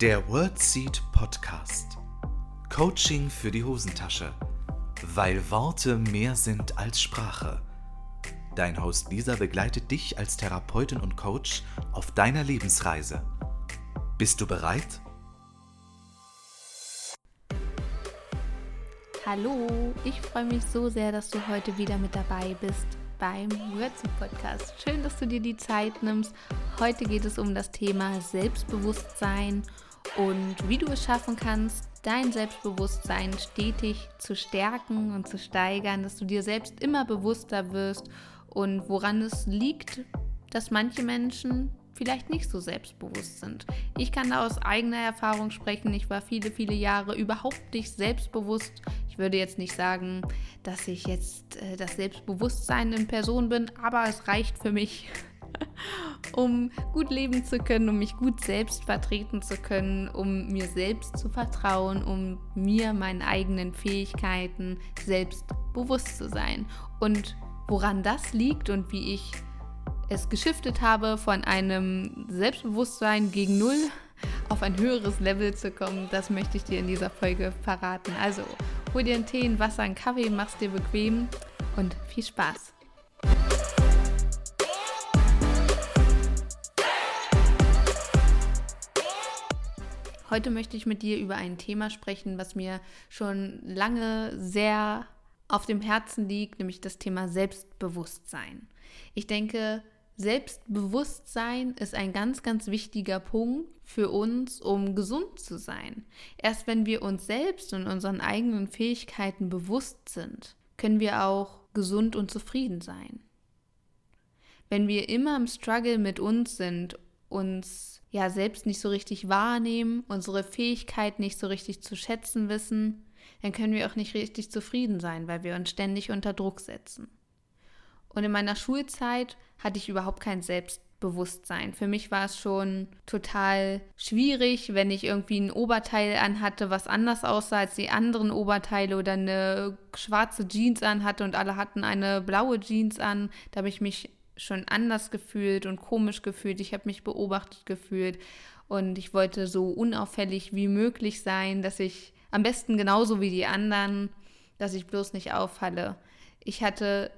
Der WordSeed Podcast. Coaching für die Hosentasche. Weil Worte mehr sind als Sprache. Dein Host Lisa begleitet dich als Therapeutin und Coach auf deiner Lebensreise. Bist du bereit? Hallo, ich freue mich so sehr, dass du heute wieder mit dabei bist beim Wordsy Podcast. Schön, dass du dir die Zeit nimmst. Heute geht es um das Thema Selbstbewusstsein und wie du es schaffen kannst, dein Selbstbewusstsein stetig zu stärken und zu steigern, dass du dir selbst immer bewusster wirst und woran es liegt, dass manche Menschen vielleicht nicht so selbstbewusst sind. Ich kann da aus eigener Erfahrung sprechen. Ich war viele, viele Jahre überhaupt nicht selbstbewusst. Ich würde jetzt nicht sagen, dass ich jetzt äh, das Selbstbewusstsein in Person bin, aber es reicht für mich, um gut leben zu können, um mich gut selbst vertreten zu können, um mir selbst zu vertrauen, um mir meinen eigenen Fähigkeiten selbst bewusst zu sein. Und woran das liegt und wie ich es geschiftet habe, von einem Selbstbewusstsein gegen Null auf ein höheres Level zu kommen, das möchte ich dir in dieser Folge verraten. Also hol dir einen Tee, ein Wasser, einen Kaffee, mach's dir bequem und viel Spaß. Heute möchte ich mit dir über ein Thema sprechen, was mir schon lange sehr auf dem Herzen liegt, nämlich das Thema Selbstbewusstsein. Ich denke, Selbstbewusstsein ist ein ganz, ganz wichtiger Punkt für uns, um gesund zu sein. Erst wenn wir uns selbst und unseren eigenen Fähigkeiten bewusst sind, können wir auch gesund und zufrieden sein. Wenn wir immer im Struggle mit uns sind, uns ja selbst nicht so richtig wahrnehmen, unsere Fähigkeit nicht so richtig zu schätzen wissen, dann können wir auch nicht richtig zufrieden sein, weil wir uns ständig unter Druck setzen. Und in meiner Schulzeit hatte ich überhaupt kein Selbstbewusstsein. Für mich war es schon total schwierig, wenn ich irgendwie ein Oberteil anhatte, was anders aussah als die anderen Oberteile oder eine schwarze Jeans anhatte und alle hatten eine blaue Jeans an. Da habe ich mich schon anders gefühlt und komisch gefühlt. Ich habe mich beobachtet gefühlt und ich wollte so unauffällig wie möglich sein, dass ich am besten genauso wie die anderen, dass ich bloß nicht auffalle. Ich hatte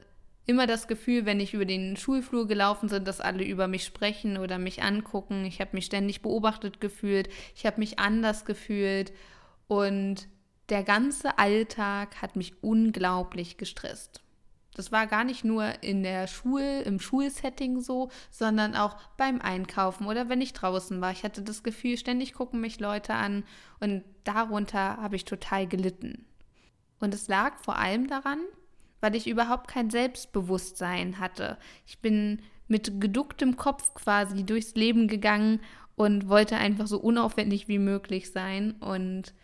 immer das Gefühl, wenn ich über den Schulflur gelaufen bin, dass alle über mich sprechen oder mich angucken. Ich habe mich ständig beobachtet gefühlt, ich habe mich anders gefühlt und der ganze Alltag hat mich unglaublich gestresst. Das war gar nicht nur in der Schule, im Schulsetting so, sondern auch beim Einkaufen oder wenn ich draußen war. Ich hatte das Gefühl, ständig gucken mich Leute an und darunter habe ich total gelitten. Und es lag vor allem daran, weil ich überhaupt kein Selbstbewusstsein hatte. Ich bin mit geducktem Kopf quasi durchs Leben gegangen und wollte einfach so unaufwendig wie möglich sein. Und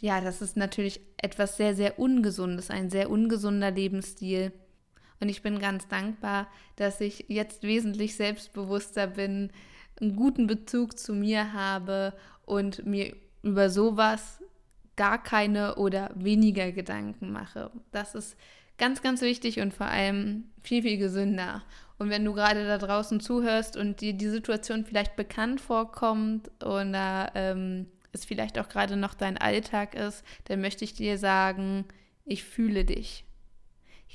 ja, das ist natürlich etwas sehr, sehr Ungesundes, ein sehr ungesunder Lebensstil. Und ich bin ganz dankbar, dass ich jetzt wesentlich selbstbewusster bin, einen guten Bezug zu mir habe und mir über sowas gar keine oder weniger Gedanken mache. Das ist Ganz, ganz wichtig und vor allem viel, viel gesünder. Und wenn du gerade da draußen zuhörst und dir die Situation vielleicht bekannt vorkommt oder ähm, es vielleicht auch gerade noch dein Alltag ist, dann möchte ich dir sagen, ich fühle dich.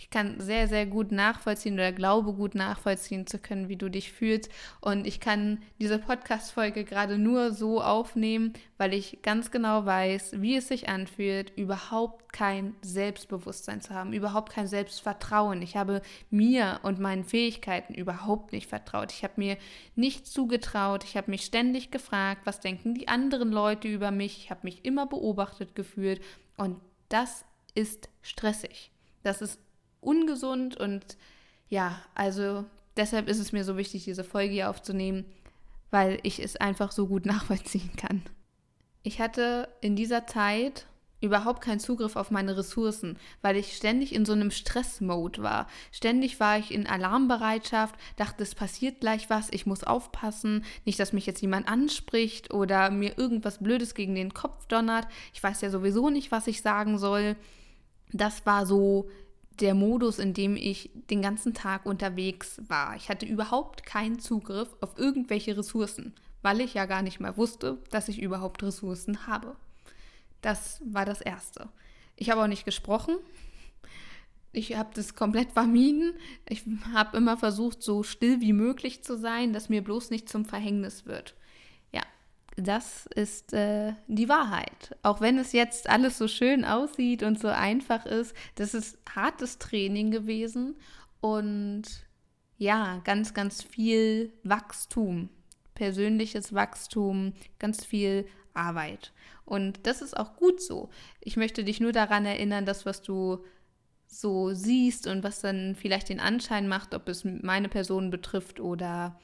Ich kann sehr, sehr gut nachvollziehen oder glaube gut nachvollziehen zu können, wie du dich fühlst. Und ich kann diese Podcast-Folge gerade nur so aufnehmen, weil ich ganz genau weiß, wie es sich anfühlt, überhaupt kein Selbstbewusstsein zu haben, überhaupt kein Selbstvertrauen. Ich habe mir und meinen Fähigkeiten überhaupt nicht vertraut. Ich habe mir nicht zugetraut. Ich habe mich ständig gefragt, was denken die anderen Leute über mich. Ich habe mich immer beobachtet gefühlt. Und das ist stressig. Das ist ungesund und ja, also deshalb ist es mir so wichtig, diese Folge hier aufzunehmen, weil ich es einfach so gut nachvollziehen kann. Ich hatte in dieser Zeit überhaupt keinen Zugriff auf meine Ressourcen, weil ich ständig in so einem Stressmode war. Ständig war ich in Alarmbereitschaft, dachte, es passiert gleich was, ich muss aufpassen, nicht, dass mich jetzt jemand anspricht oder mir irgendwas Blödes gegen den Kopf donnert. Ich weiß ja sowieso nicht, was ich sagen soll. Das war so der Modus, in dem ich den ganzen Tag unterwegs war. Ich hatte überhaupt keinen Zugriff auf irgendwelche Ressourcen, weil ich ja gar nicht mal wusste, dass ich überhaupt Ressourcen habe. Das war das Erste. Ich habe auch nicht gesprochen. Ich habe das komplett vermieden. Ich habe immer versucht, so still wie möglich zu sein, dass mir bloß nicht zum Verhängnis wird. Das ist äh, die Wahrheit. Auch wenn es jetzt alles so schön aussieht und so einfach ist, das ist hartes Training gewesen und ja, ganz, ganz viel Wachstum, persönliches Wachstum, ganz viel Arbeit. Und das ist auch gut so. Ich möchte dich nur daran erinnern, dass was du so siehst und was dann vielleicht den Anschein macht, ob es meine Person betrifft oder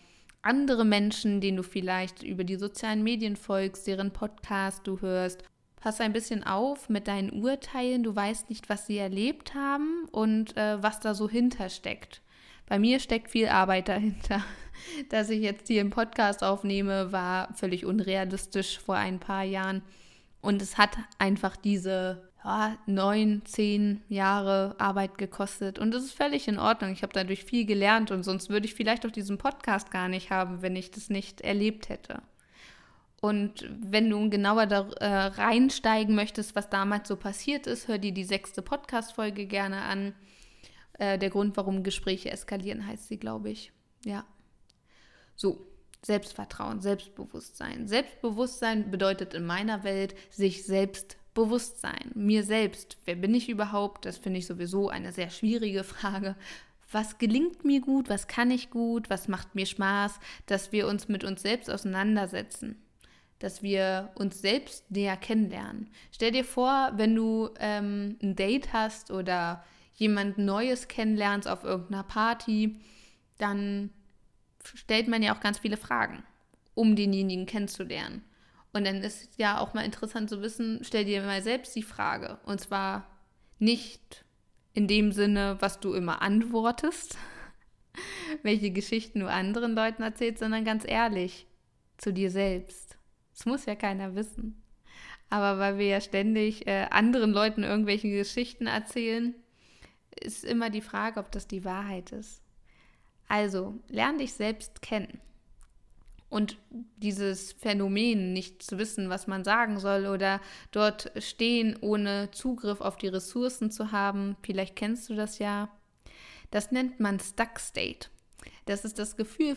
andere Menschen, denen du vielleicht über die sozialen Medien folgst, deren Podcast du hörst. Pass ein bisschen auf mit deinen Urteilen. Du weißt nicht, was sie erlebt haben und äh, was da so hintersteckt. Bei mir steckt viel Arbeit dahinter. Dass ich jetzt hier einen Podcast aufnehme, war völlig unrealistisch vor ein paar Jahren. Und es hat einfach diese neun, zehn Jahre Arbeit gekostet. Und das ist völlig in Ordnung. Ich habe dadurch viel gelernt und sonst würde ich vielleicht auch diesen Podcast gar nicht haben, wenn ich das nicht erlebt hätte. Und wenn du genauer da äh, reinsteigen möchtest, was damals so passiert ist, hör dir die sechste Podcast-Folge gerne an. Äh, der Grund, warum Gespräche eskalieren, heißt sie, glaube ich. Ja. So, Selbstvertrauen, Selbstbewusstsein. Selbstbewusstsein bedeutet in meiner Welt, sich selbst Bewusstsein, mir selbst. Wer bin ich überhaupt? Das finde ich sowieso eine sehr schwierige Frage. Was gelingt mir gut? Was kann ich gut? Was macht mir Spaß? Dass wir uns mit uns selbst auseinandersetzen. Dass wir uns selbst näher kennenlernen. Stell dir vor, wenn du ähm, ein Date hast oder jemand Neues kennenlernst auf irgendeiner Party, dann stellt man ja auch ganz viele Fragen, um denjenigen kennenzulernen. Und dann ist ja auch mal interessant zu wissen, stell dir mal selbst die Frage. Und zwar nicht in dem Sinne, was du immer antwortest, welche Geschichten du anderen Leuten erzählst, sondern ganz ehrlich zu dir selbst. Das muss ja keiner wissen. Aber weil wir ja ständig äh, anderen Leuten irgendwelche Geschichten erzählen, ist immer die Frage, ob das die Wahrheit ist. Also, lern dich selbst kennen. Und dieses Phänomen, nicht zu wissen, was man sagen soll oder dort stehen, ohne Zugriff auf die Ressourcen zu haben, vielleicht kennst du das ja, das nennt man Stuck State. Das ist das Gefühl,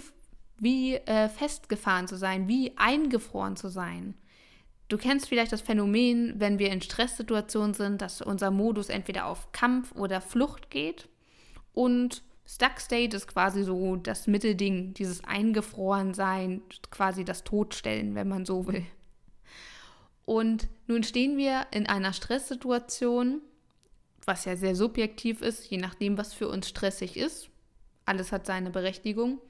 wie äh, festgefahren zu sein, wie eingefroren zu sein. Du kennst vielleicht das Phänomen, wenn wir in Stresssituationen sind, dass unser Modus entweder auf Kampf oder Flucht geht und Stuck State ist quasi so das Mittelding, dieses Eingefrorensein, quasi das Todstellen, wenn man so will. Und nun stehen wir in einer Stresssituation, was ja sehr subjektiv ist, je nachdem, was für uns stressig ist. Alles hat seine Berechtigung.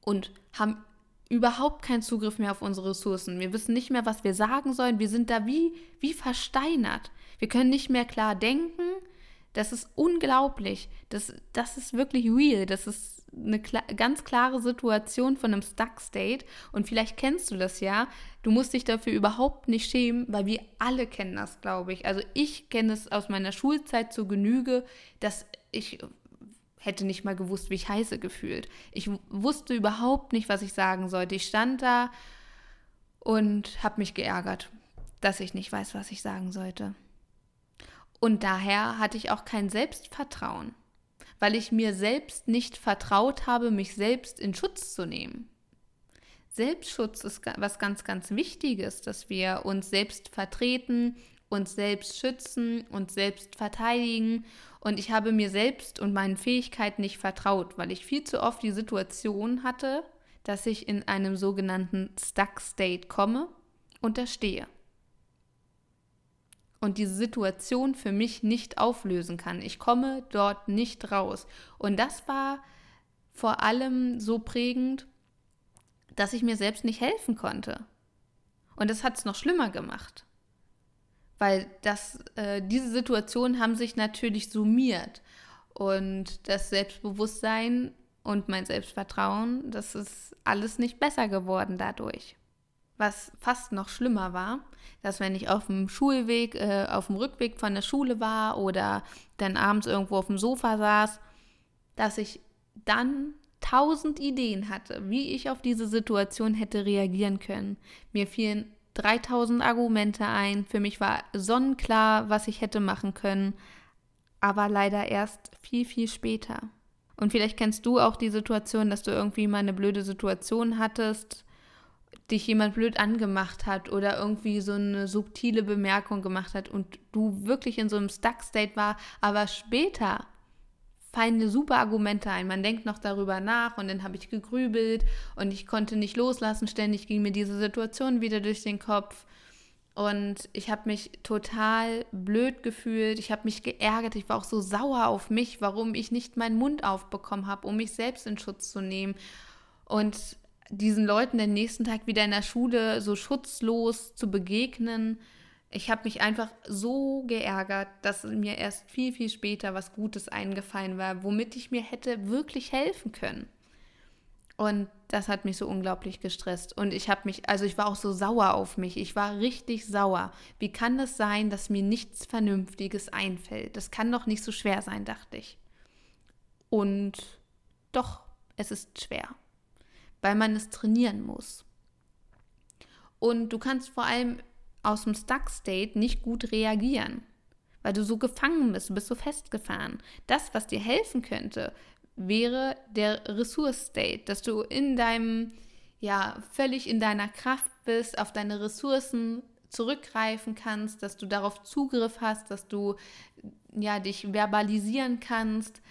Und haben überhaupt keinen Zugriff mehr auf unsere Ressourcen. Wir wissen nicht mehr, was wir sagen sollen. Wir sind da wie, wie versteinert. Wir können nicht mehr klar denken. Das ist unglaublich. Das, das ist wirklich real. Das ist eine kla ganz klare Situation von einem Stuck State. Und vielleicht kennst du das ja. Du musst dich dafür überhaupt nicht schämen, weil wir alle kennen das, glaube ich. Also ich kenne es aus meiner Schulzeit zur Genüge, dass ich hätte nicht mal gewusst, wie ich heiße gefühlt. Ich wusste überhaupt nicht, was ich sagen sollte. Ich stand da und habe mich geärgert, dass ich nicht weiß, was ich sagen sollte. Und daher hatte ich auch kein Selbstvertrauen, weil ich mir selbst nicht vertraut habe, mich selbst in Schutz zu nehmen. Selbstschutz ist was ganz, ganz Wichtiges, dass wir uns selbst vertreten, uns selbst schützen, uns selbst verteidigen. Und ich habe mir selbst und meinen Fähigkeiten nicht vertraut, weil ich viel zu oft die Situation hatte, dass ich in einem sogenannten Stuck State komme und da stehe und diese Situation für mich nicht auflösen kann. Ich komme dort nicht raus. Und das war vor allem so prägend, dass ich mir selbst nicht helfen konnte. Und das hat es noch schlimmer gemacht. Weil das, äh, diese Situationen haben sich natürlich summiert. Und das Selbstbewusstsein und mein Selbstvertrauen, das ist alles nicht besser geworden dadurch was fast noch schlimmer war, dass wenn ich auf dem Schulweg, äh, auf dem Rückweg von der Schule war oder dann abends irgendwo auf dem Sofa saß, dass ich dann tausend Ideen hatte, wie ich auf diese Situation hätte reagieren können. Mir fielen 3000 Argumente ein. Für mich war sonnenklar, was ich hätte machen können, aber leider erst viel, viel später. Und vielleicht kennst du auch die Situation, dass du irgendwie mal eine blöde Situation hattest, dich jemand blöd angemacht hat oder irgendwie so eine subtile Bemerkung gemacht hat und du wirklich in so einem Stuck-State war, aber später fallen super Argumente ein. Man denkt noch darüber nach und dann habe ich gegrübelt und ich konnte nicht loslassen. Ständig ging mir diese Situation wieder durch den Kopf. Und ich habe mich total blöd gefühlt. Ich habe mich geärgert. Ich war auch so sauer auf mich, warum ich nicht meinen Mund aufbekommen habe, um mich selbst in Schutz zu nehmen. Und diesen Leuten den nächsten Tag wieder in der Schule so schutzlos zu begegnen, ich habe mich einfach so geärgert, dass mir erst viel, viel später was Gutes eingefallen war, womit ich mir hätte wirklich helfen können. Und das hat mich so unglaublich gestresst. Und ich habe mich, also ich war auch so sauer auf mich. Ich war richtig sauer. Wie kann das sein, dass mir nichts Vernünftiges einfällt? Das kann doch nicht so schwer sein, dachte ich. Und doch, es ist schwer, weil man es trainieren muss. Und du kannst vor allem aus dem Stuck-State nicht gut reagieren, weil du so gefangen bist, du bist so festgefahren. Das, was dir helfen könnte, wäre der Ressource-State, dass du in deinem, ja, völlig in deiner Kraft bist, auf deine Ressourcen zurückgreifen kannst, dass du darauf Zugriff hast, dass du ja dich verbalisieren kannst,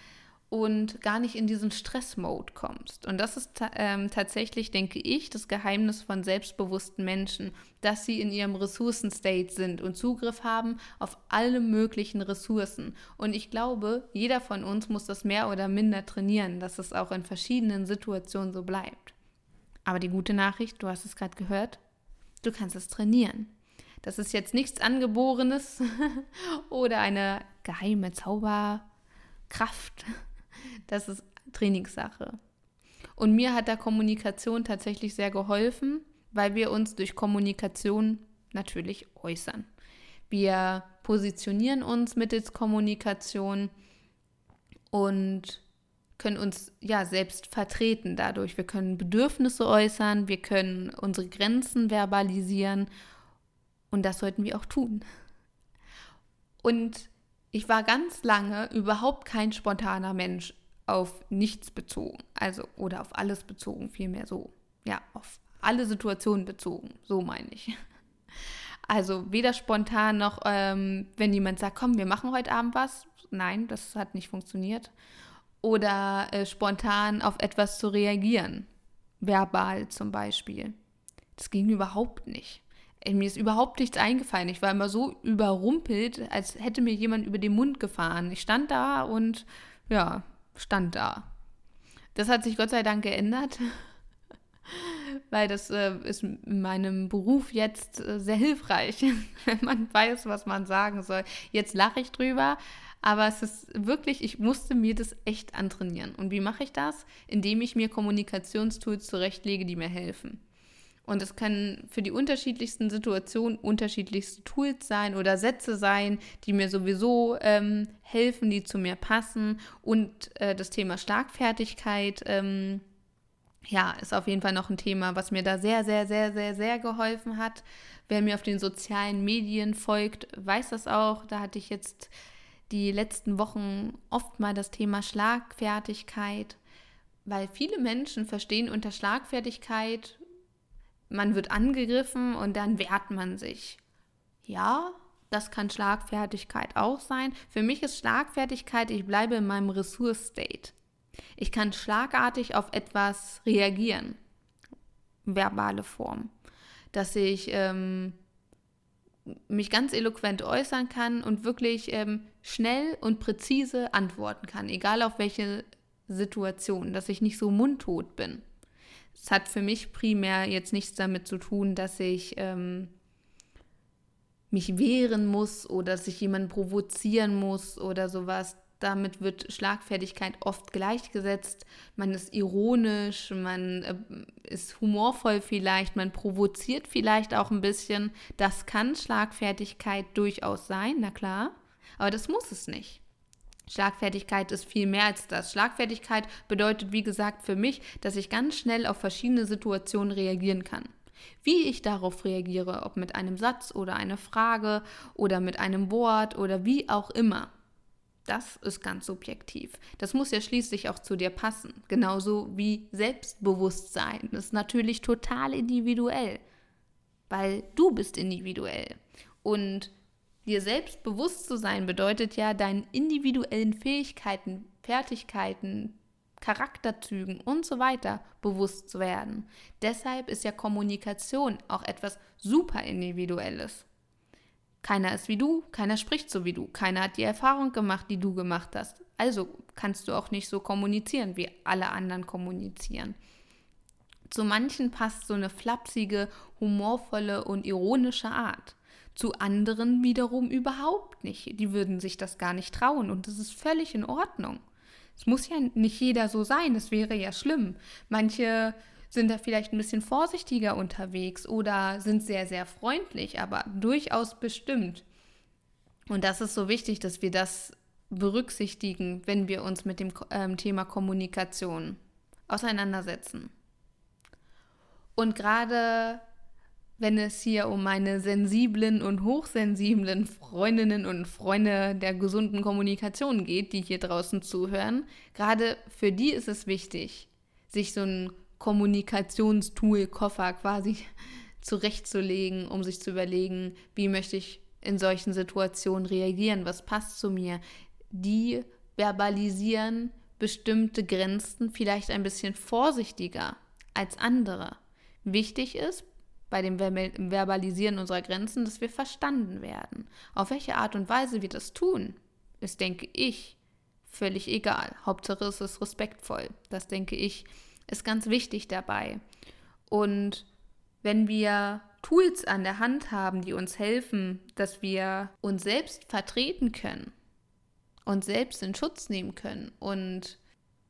und gar nicht in diesen Stress-Mode kommst. Und das ist ähm, tatsächlich, denke ich, das Geheimnis von selbstbewussten Menschen, dass sie in ihrem Ressourcen-State sind und Zugriff haben auf alle möglichen Ressourcen. Und ich glaube, jeder von uns muss das mehr oder minder trainieren, dass es auch in verschiedenen Situationen so bleibt. Aber die gute Nachricht, du hast es gerade gehört, du kannst es trainieren. Das ist jetzt nichts Angeborenes oder eine geheime Zauberkraft, das ist Trainingssache. Und mir hat da Kommunikation tatsächlich sehr geholfen, weil wir uns durch Kommunikation natürlich äußern. Wir positionieren uns mittels Kommunikation und können uns ja selbst vertreten dadurch. Wir können Bedürfnisse äußern, wir können unsere Grenzen verbalisieren und das sollten wir auch tun. Und ich war ganz lange überhaupt kein spontaner Mensch auf nichts bezogen, also oder auf alles bezogen, vielmehr so. Ja, auf alle Situationen bezogen, so meine ich. Also weder spontan noch, ähm, wenn jemand sagt, komm, wir machen heute Abend was. Nein, das hat nicht funktioniert. Oder äh, spontan auf etwas zu reagieren. Verbal zum Beispiel. Das ging überhaupt nicht. Mir ist überhaupt nichts eingefallen. Ich war immer so überrumpelt, als hätte mir jemand über den Mund gefahren. Ich stand da und ja, stand da. Das hat sich Gott sei Dank geändert, weil das äh, ist in meinem Beruf jetzt äh, sehr hilfreich, wenn man weiß, was man sagen soll. Jetzt lache ich drüber, aber es ist wirklich, ich musste mir das echt antrainieren. Und wie mache ich das? Indem ich mir Kommunikationstools zurechtlege, die mir helfen. Und es können für die unterschiedlichsten Situationen unterschiedlichste Tools sein oder Sätze sein, die mir sowieso ähm, helfen, die zu mir passen. Und äh, das Thema Schlagfertigkeit, ähm, ja, ist auf jeden Fall noch ein Thema, was mir da sehr, sehr, sehr, sehr, sehr geholfen hat. Wer mir auf den sozialen Medien folgt, weiß das auch. Da hatte ich jetzt die letzten Wochen oft mal das Thema Schlagfertigkeit, weil viele Menschen verstehen unter Schlagfertigkeit man wird angegriffen und dann wehrt man sich. Ja, das kann Schlagfertigkeit auch sein. Für mich ist Schlagfertigkeit, ich bleibe in meinem Ressource-State. Ich kann schlagartig auf etwas reagieren. Verbale Form. Dass ich ähm, mich ganz eloquent äußern kann und wirklich ähm, schnell und präzise antworten kann, egal auf welche Situation, dass ich nicht so mundtot bin. Es hat für mich primär jetzt nichts damit zu tun, dass ich ähm, mich wehren muss oder dass ich jemanden provozieren muss oder sowas. Damit wird Schlagfertigkeit oft gleichgesetzt. Man ist ironisch, man äh, ist humorvoll vielleicht, man provoziert vielleicht auch ein bisschen. Das kann Schlagfertigkeit durchaus sein, na klar. Aber das muss es nicht. Schlagfertigkeit ist viel mehr als das. Schlagfertigkeit bedeutet, wie gesagt, für mich, dass ich ganz schnell auf verschiedene Situationen reagieren kann. Wie ich darauf reagiere, ob mit einem Satz oder einer Frage oder mit einem Wort oder wie auch immer, das ist ganz subjektiv. Das muss ja schließlich auch zu dir passen. Genauso wie Selbstbewusstsein ist natürlich total individuell, weil du bist individuell. Und dir selbst bewusst zu sein bedeutet ja, deinen individuellen Fähigkeiten, Fertigkeiten, Charakterzügen und so weiter bewusst zu werden. Deshalb ist ja Kommunikation auch etwas super Individuelles. Keiner ist wie du, keiner spricht so wie du, keiner hat die Erfahrung gemacht, die du gemacht hast. Also kannst du auch nicht so kommunizieren, wie alle anderen kommunizieren. Zu manchen passt so eine flapsige, humorvolle und ironische Art. Zu anderen wiederum überhaupt nicht. Die würden sich das gar nicht trauen und das ist völlig in Ordnung. Es muss ja nicht jeder so sein, das wäre ja schlimm. Manche sind da vielleicht ein bisschen vorsichtiger unterwegs oder sind sehr, sehr freundlich, aber durchaus bestimmt. Und das ist so wichtig, dass wir das berücksichtigen, wenn wir uns mit dem ähm, Thema Kommunikation auseinandersetzen. Und gerade wenn es hier um meine sensiblen und hochsensiblen Freundinnen und Freunde der gesunden Kommunikation geht, die hier draußen zuhören, gerade für die ist es wichtig, sich so ein Kommunikationstool-Koffer quasi zurechtzulegen, um sich zu überlegen, wie möchte ich in solchen Situationen reagieren, was passt zu mir. Die verbalisieren bestimmte Grenzen vielleicht ein bisschen vorsichtiger als andere. Wichtig ist bei dem Verbalisieren unserer Grenzen, dass wir verstanden werden. Auf welche Art und Weise wir das tun, ist, denke ich, völlig egal. Hauptsache es ist respektvoll. Das, denke ich, ist ganz wichtig dabei. Und wenn wir Tools an der Hand haben, die uns helfen, dass wir uns selbst vertreten können, uns selbst in Schutz nehmen können und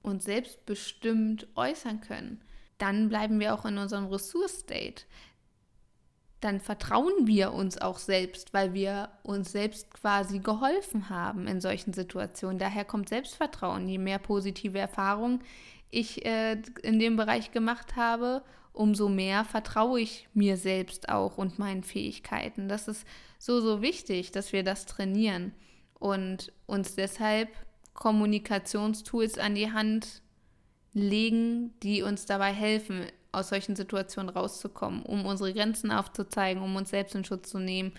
uns selbstbestimmt äußern können, dann bleiben wir auch in unserem Ressource-State dann vertrauen wir uns auch selbst, weil wir uns selbst quasi geholfen haben in solchen Situationen. Daher kommt Selbstvertrauen. Je mehr positive Erfahrungen ich äh, in dem Bereich gemacht habe, umso mehr vertraue ich mir selbst auch und meinen Fähigkeiten. Das ist so, so wichtig, dass wir das trainieren und uns deshalb Kommunikationstools an die Hand legen, die uns dabei helfen, aus solchen Situationen rauszukommen, um unsere Grenzen aufzuzeigen, um uns selbst in Schutz zu nehmen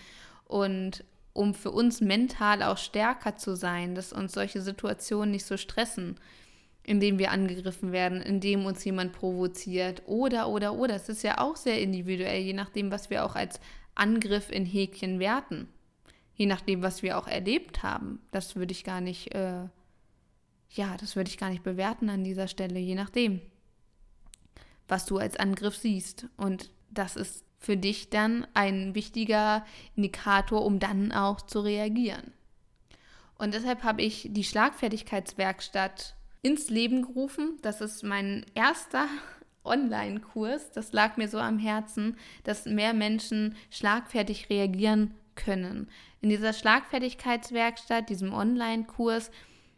und um für uns mental auch stärker zu sein, dass uns solche Situationen nicht so stressen, indem wir angegriffen werden, indem uns jemand provoziert oder, oder, oder. Es ist ja auch sehr individuell, je nachdem, was wir auch als Angriff in Häkchen werten. Je nachdem, was wir auch erlebt haben. Das würde ich gar nicht, äh, ja, das würde ich gar nicht bewerten an dieser Stelle, je nachdem was du als Angriff siehst. Und das ist für dich dann ein wichtiger Indikator, um dann auch zu reagieren. Und deshalb habe ich die Schlagfertigkeitswerkstatt ins Leben gerufen. Das ist mein erster Online-Kurs. Das lag mir so am Herzen, dass mehr Menschen schlagfertig reagieren können. In dieser Schlagfertigkeitswerkstatt, diesem Online-Kurs,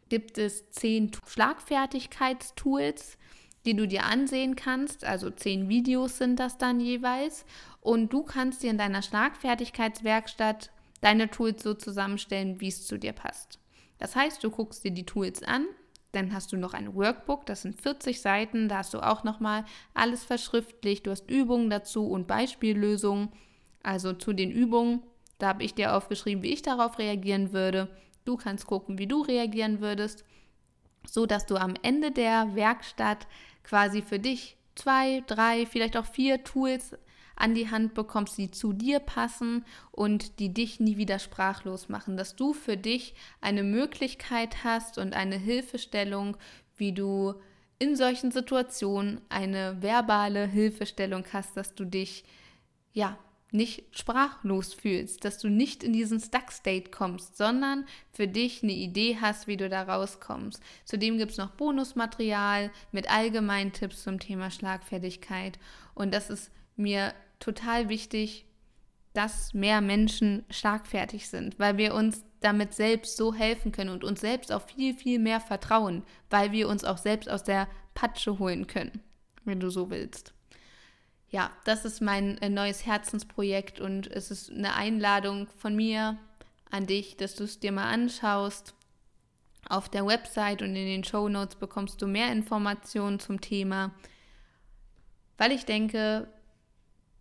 gibt es zehn Schlagfertigkeitstools, die du dir ansehen kannst. Also zehn Videos sind das dann jeweils. Und du kannst dir in deiner Schlagfertigkeitswerkstatt deine Tools so zusammenstellen, wie es zu dir passt. Das heißt, du guckst dir die Tools an, dann hast du noch ein Workbook, das sind 40 Seiten, da hast du auch nochmal alles verschriftlicht, du hast Übungen dazu und Beispiellösungen. Also zu den Übungen, da habe ich dir aufgeschrieben, wie ich darauf reagieren würde. Du kannst gucken, wie du reagieren würdest, so dass du am Ende der Werkstatt quasi für dich zwei, drei, vielleicht auch vier Tools an die Hand bekommst, die zu dir passen und die dich nie wieder sprachlos machen, dass du für dich eine Möglichkeit hast und eine Hilfestellung, wie du in solchen Situationen eine verbale Hilfestellung hast, dass du dich ja nicht sprachlos fühlst, dass du nicht in diesen Stuck-State kommst, sondern für dich eine Idee hast, wie du da rauskommst. Zudem gibt es noch Bonusmaterial mit allgemeinen Tipps zum Thema Schlagfertigkeit. Und das ist mir total wichtig, dass mehr Menschen schlagfertig sind, weil wir uns damit selbst so helfen können und uns selbst auch viel, viel mehr vertrauen, weil wir uns auch selbst aus der Patsche holen können, wenn du so willst. Ja, das ist mein äh, neues Herzensprojekt und es ist eine Einladung von mir an dich, dass du es dir mal anschaust. Auf der Website und in den Show Notes bekommst du mehr Informationen zum Thema, weil ich denke,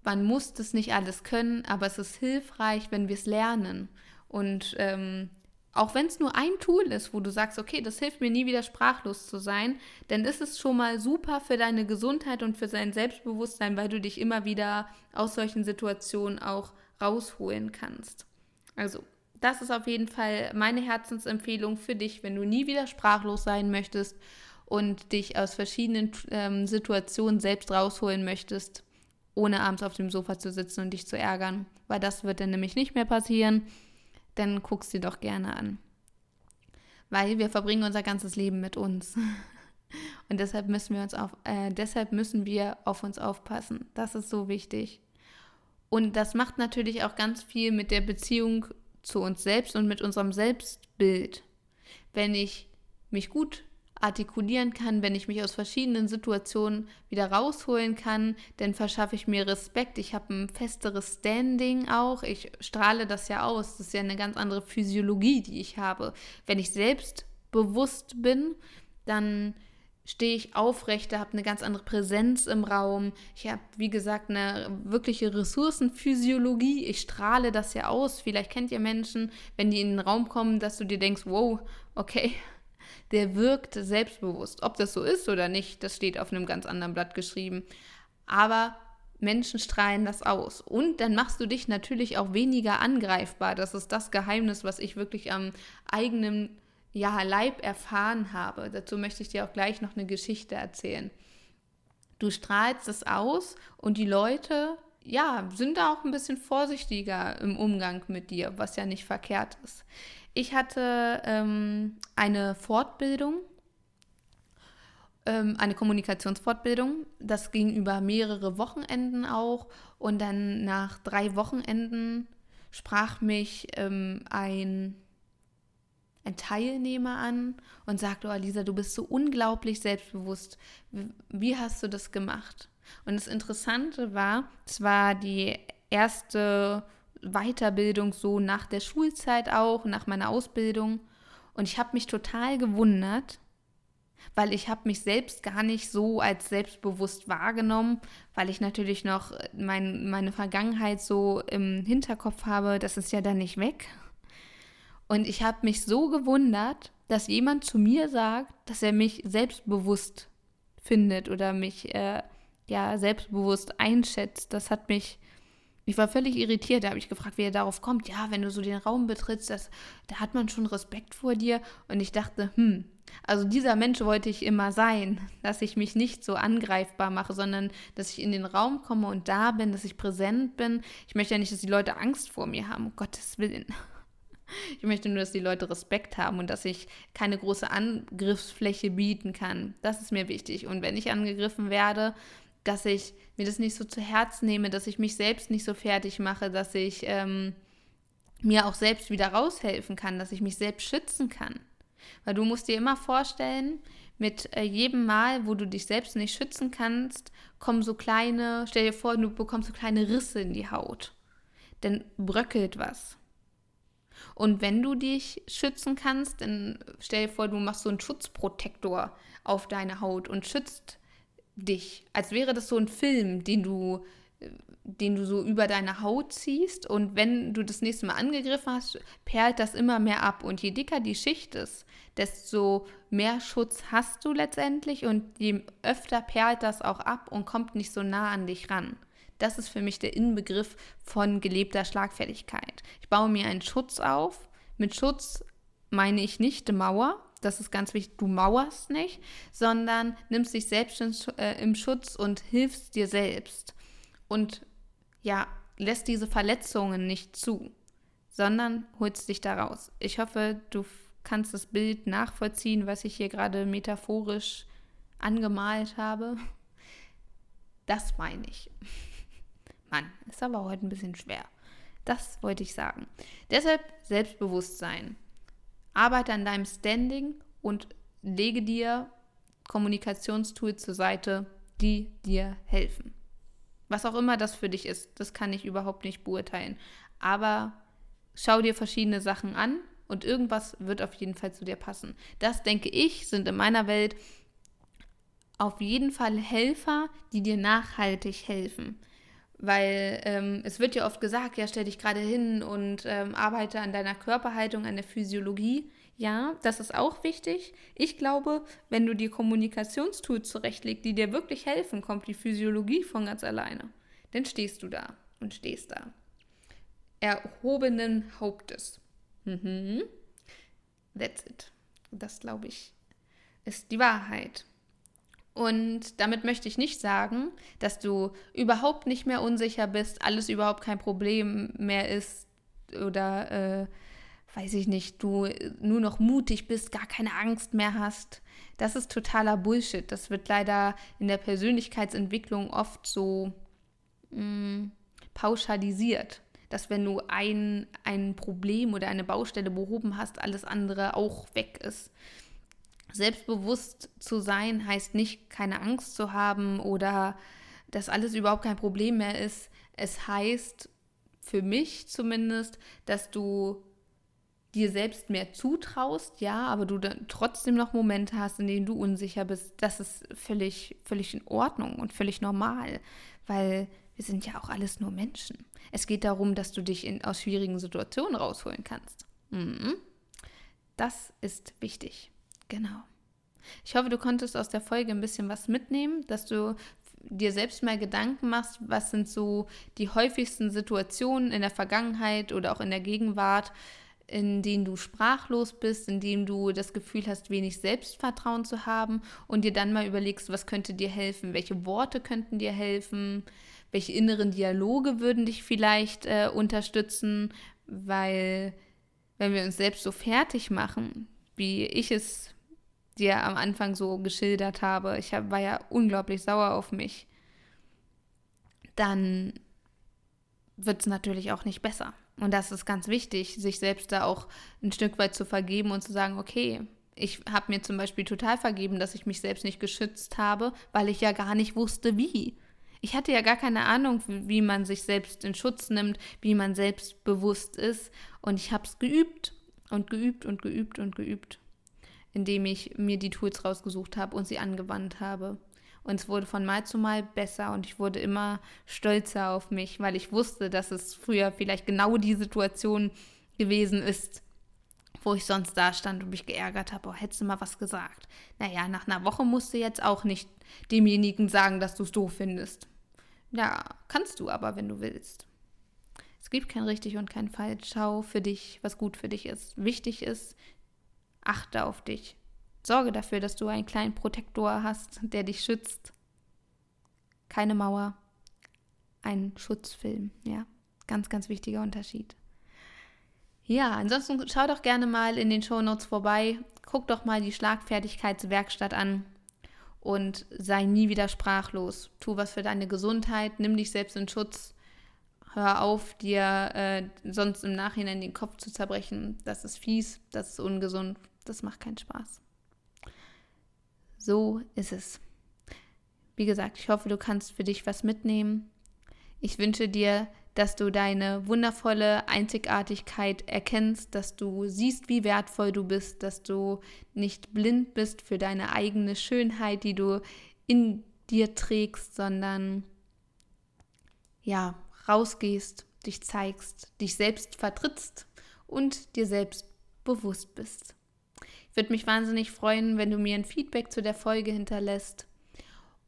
man muss das nicht alles können, aber es ist hilfreich, wenn wir es lernen. Und ähm, auch wenn es nur ein Tool ist, wo du sagst, okay, das hilft mir nie wieder sprachlos zu sein, dann ist es schon mal super für deine Gesundheit und für dein Selbstbewusstsein, weil du dich immer wieder aus solchen Situationen auch rausholen kannst. Also, das ist auf jeden Fall meine Herzensempfehlung für dich, wenn du nie wieder sprachlos sein möchtest und dich aus verschiedenen ähm, Situationen selbst rausholen möchtest ohne abends auf dem Sofa zu sitzen und dich zu ärgern, weil das wird dann nämlich nicht mehr passieren. Dann guckst du dir doch gerne an. Weil wir verbringen unser ganzes Leben mit uns. Und deshalb müssen wir uns auf, äh, deshalb müssen wir auf uns aufpassen. Das ist so wichtig. Und das macht natürlich auch ganz viel mit der Beziehung zu uns selbst und mit unserem Selbstbild. Wenn ich mich gut artikulieren kann, wenn ich mich aus verschiedenen Situationen wieder rausholen kann, dann verschaffe ich mir Respekt. Ich habe ein festeres Standing auch. Ich strahle das ja aus. Das ist ja eine ganz andere Physiologie, die ich habe. Wenn ich selbstbewusst bin, dann stehe ich aufrechter, habe eine ganz andere Präsenz im Raum. Ich habe, wie gesagt, eine wirkliche Ressourcenphysiologie. Ich strahle das ja aus. Vielleicht kennt ihr Menschen, wenn die in den Raum kommen, dass du dir denkst, wow, okay, der wirkt selbstbewusst. Ob das so ist oder nicht, das steht auf einem ganz anderen Blatt geschrieben. Aber Menschen strahlen das aus. Und dann machst du dich natürlich auch weniger angreifbar. Das ist das Geheimnis, was ich wirklich am eigenen ja, Leib erfahren habe. Dazu möchte ich dir auch gleich noch eine Geschichte erzählen. Du strahlst es aus und die Leute, ja, sind da auch ein bisschen vorsichtiger im Umgang mit dir, was ja nicht verkehrt ist. Ich hatte ähm, eine Fortbildung, ähm, eine Kommunikationsfortbildung. Das ging über mehrere Wochenenden auch. Und dann nach drei Wochenenden sprach mich ähm, ein, ein Teilnehmer an und sagte, oh Lisa, du bist so unglaublich selbstbewusst. Wie hast du das gemacht? Und das Interessante war, es war die erste Weiterbildung so nach der Schulzeit auch, nach meiner Ausbildung. Und ich habe mich total gewundert, weil ich habe mich selbst gar nicht so als selbstbewusst wahrgenommen, weil ich natürlich noch mein, meine Vergangenheit so im Hinterkopf habe, das ist ja dann nicht weg. Und ich habe mich so gewundert, dass jemand zu mir sagt, dass er mich selbstbewusst findet oder mich äh, ja selbstbewusst einschätzt. Das hat mich ich war völlig irritiert, da habe ich gefragt, wie er darauf kommt. Ja, wenn du so den Raum betrittst, das, da hat man schon Respekt vor dir. Und ich dachte, hm, also dieser Mensch wollte ich immer sein, dass ich mich nicht so angreifbar mache, sondern dass ich in den Raum komme und da bin, dass ich präsent bin. Ich möchte ja nicht, dass die Leute Angst vor mir haben, um Gottes Willen. Ich möchte nur, dass die Leute Respekt haben und dass ich keine große Angriffsfläche bieten kann. Das ist mir wichtig. Und wenn ich angegriffen werde, dass ich mir das nicht so zu Herzen nehme, dass ich mich selbst nicht so fertig mache, dass ich ähm, mir auch selbst wieder raushelfen kann, dass ich mich selbst schützen kann. Weil du musst dir immer vorstellen, mit äh, jedem Mal, wo du dich selbst nicht schützen kannst, kommen so kleine, stell dir vor, du bekommst so kleine Risse in die Haut. Dann bröckelt was. Und wenn du dich schützen kannst, dann stell dir vor, du machst so einen Schutzprotektor auf deine Haut und schützt dich, als wäre das so ein Film, den du, den du so über deine Haut ziehst und wenn du das nächste Mal angegriffen hast, perlt das immer mehr ab und je dicker die Schicht ist, desto mehr Schutz hast du letztendlich und je öfter perlt das auch ab und kommt nicht so nah an dich ran. Das ist für mich der Inbegriff von gelebter Schlagfertigkeit. Ich baue mir einen Schutz auf. Mit Schutz meine ich nicht die Mauer, das ist ganz wichtig, du mauerst nicht, sondern nimmst dich selbst in, äh, im Schutz und hilfst dir selbst. Und ja, lässt diese Verletzungen nicht zu, sondern holst dich da raus. Ich hoffe, du kannst das Bild nachvollziehen, was ich hier gerade metaphorisch angemalt habe. Das meine ich. Mann, ist aber heute ein bisschen schwer. Das wollte ich sagen. Deshalb Selbstbewusstsein. Arbeite an deinem Standing und lege dir Kommunikationstools zur Seite, die dir helfen. Was auch immer das für dich ist, das kann ich überhaupt nicht beurteilen. Aber schau dir verschiedene Sachen an und irgendwas wird auf jeden Fall zu dir passen. Das, denke ich, sind in meiner Welt auf jeden Fall Helfer, die dir nachhaltig helfen. Weil ähm, es wird ja oft gesagt, ja, stell dich gerade hin und ähm, arbeite an deiner Körperhaltung, an der Physiologie. Ja, das ist auch wichtig. Ich glaube, wenn du dir Kommunikationstools zurechtlegst, die dir wirklich helfen, kommt die Physiologie von ganz alleine. Dann stehst du da und stehst da. Erhobenen Hauptes. Mhm. That's it. Das, glaube ich, ist die Wahrheit. Und damit möchte ich nicht sagen, dass du überhaupt nicht mehr unsicher bist, alles überhaupt kein Problem mehr ist oder äh, weiß ich nicht, du nur noch mutig bist, gar keine Angst mehr hast. Das ist totaler Bullshit. Das wird leider in der Persönlichkeitsentwicklung oft so mh, mm, pauschalisiert, dass wenn du ein, ein Problem oder eine Baustelle behoben hast, alles andere auch weg ist. Selbstbewusst zu sein heißt nicht, keine Angst zu haben oder dass alles überhaupt kein Problem mehr ist. Es heißt, für mich zumindest, dass du dir selbst mehr zutraust, ja, aber du dann trotzdem noch Momente hast, in denen du unsicher bist, das ist völlig, völlig in Ordnung und völlig normal, weil wir sind ja auch alles nur Menschen. Es geht darum, dass du dich in, aus schwierigen Situationen rausholen kannst. Mhm. Das ist wichtig. Genau. Ich hoffe, du konntest aus der Folge ein bisschen was mitnehmen, dass du dir selbst mal Gedanken machst, was sind so die häufigsten Situationen in der Vergangenheit oder auch in der Gegenwart, in denen du sprachlos bist, in denen du das Gefühl hast, wenig Selbstvertrauen zu haben und dir dann mal überlegst, was könnte dir helfen, welche Worte könnten dir helfen, welche inneren Dialoge würden dich vielleicht äh, unterstützen, weil wenn wir uns selbst so fertig machen, wie ich es dir am Anfang so geschildert habe, ich war ja unglaublich sauer auf mich, dann wird es natürlich auch nicht besser. Und das ist ganz wichtig, sich selbst da auch ein Stück weit zu vergeben und zu sagen, okay, ich habe mir zum Beispiel total vergeben, dass ich mich selbst nicht geschützt habe, weil ich ja gar nicht wusste, wie. Ich hatte ja gar keine Ahnung, wie man sich selbst in Schutz nimmt, wie man selbstbewusst ist. Und ich habe es geübt und geübt und geübt und geübt, indem ich mir die Tools rausgesucht habe und sie angewandt habe. Und es wurde von Mal zu Mal besser und ich wurde immer stolzer auf mich, weil ich wusste, dass es früher vielleicht genau die Situation gewesen ist, wo ich sonst da stand und mich geärgert habe, oh, hättest du mal was gesagt. Naja, nach einer Woche musst du jetzt auch nicht demjenigen sagen, dass du es doof findest. Ja, kannst du aber, wenn du willst. Es gibt kein richtig und kein falsch. Schau für dich, was gut für dich ist. Wichtig ist, achte auf dich. Sorge dafür, dass du einen kleinen Protektor hast, der dich schützt. Keine Mauer, ein Schutzfilm, ja. Ganz, ganz wichtiger Unterschied. Ja, ansonsten schau doch gerne mal in den Shownotes vorbei. Guck doch mal die Schlagfertigkeitswerkstatt an und sei nie wieder sprachlos. Tu was für deine Gesundheit, nimm dich selbst in Schutz. Hör auf, dir äh, sonst im Nachhinein den Kopf zu zerbrechen. Das ist fies, das ist ungesund, das macht keinen Spaß. So ist es. Wie gesagt, ich hoffe, du kannst für dich was mitnehmen. Ich wünsche dir, dass du deine wundervolle Einzigartigkeit erkennst, dass du siehst, wie wertvoll du bist, dass du nicht blind bist für deine eigene Schönheit, die du in dir trägst, sondern ja, rausgehst, dich zeigst, dich selbst vertrittst und dir selbst bewusst bist. Würde mich wahnsinnig freuen, wenn du mir ein Feedback zu der Folge hinterlässt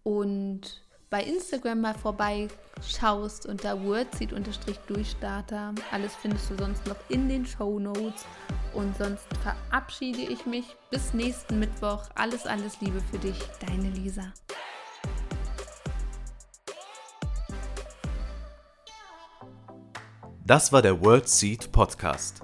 und bei Instagram mal vorbeischaust unter wordseed-durchstarter. Alles findest du sonst noch in den Show Notes. Und sonst verabschiede ich mich bis nächsten Mittwoch. Alles, alles Liebe für dich, deine Lisa. Das war der WordSeed Podcast.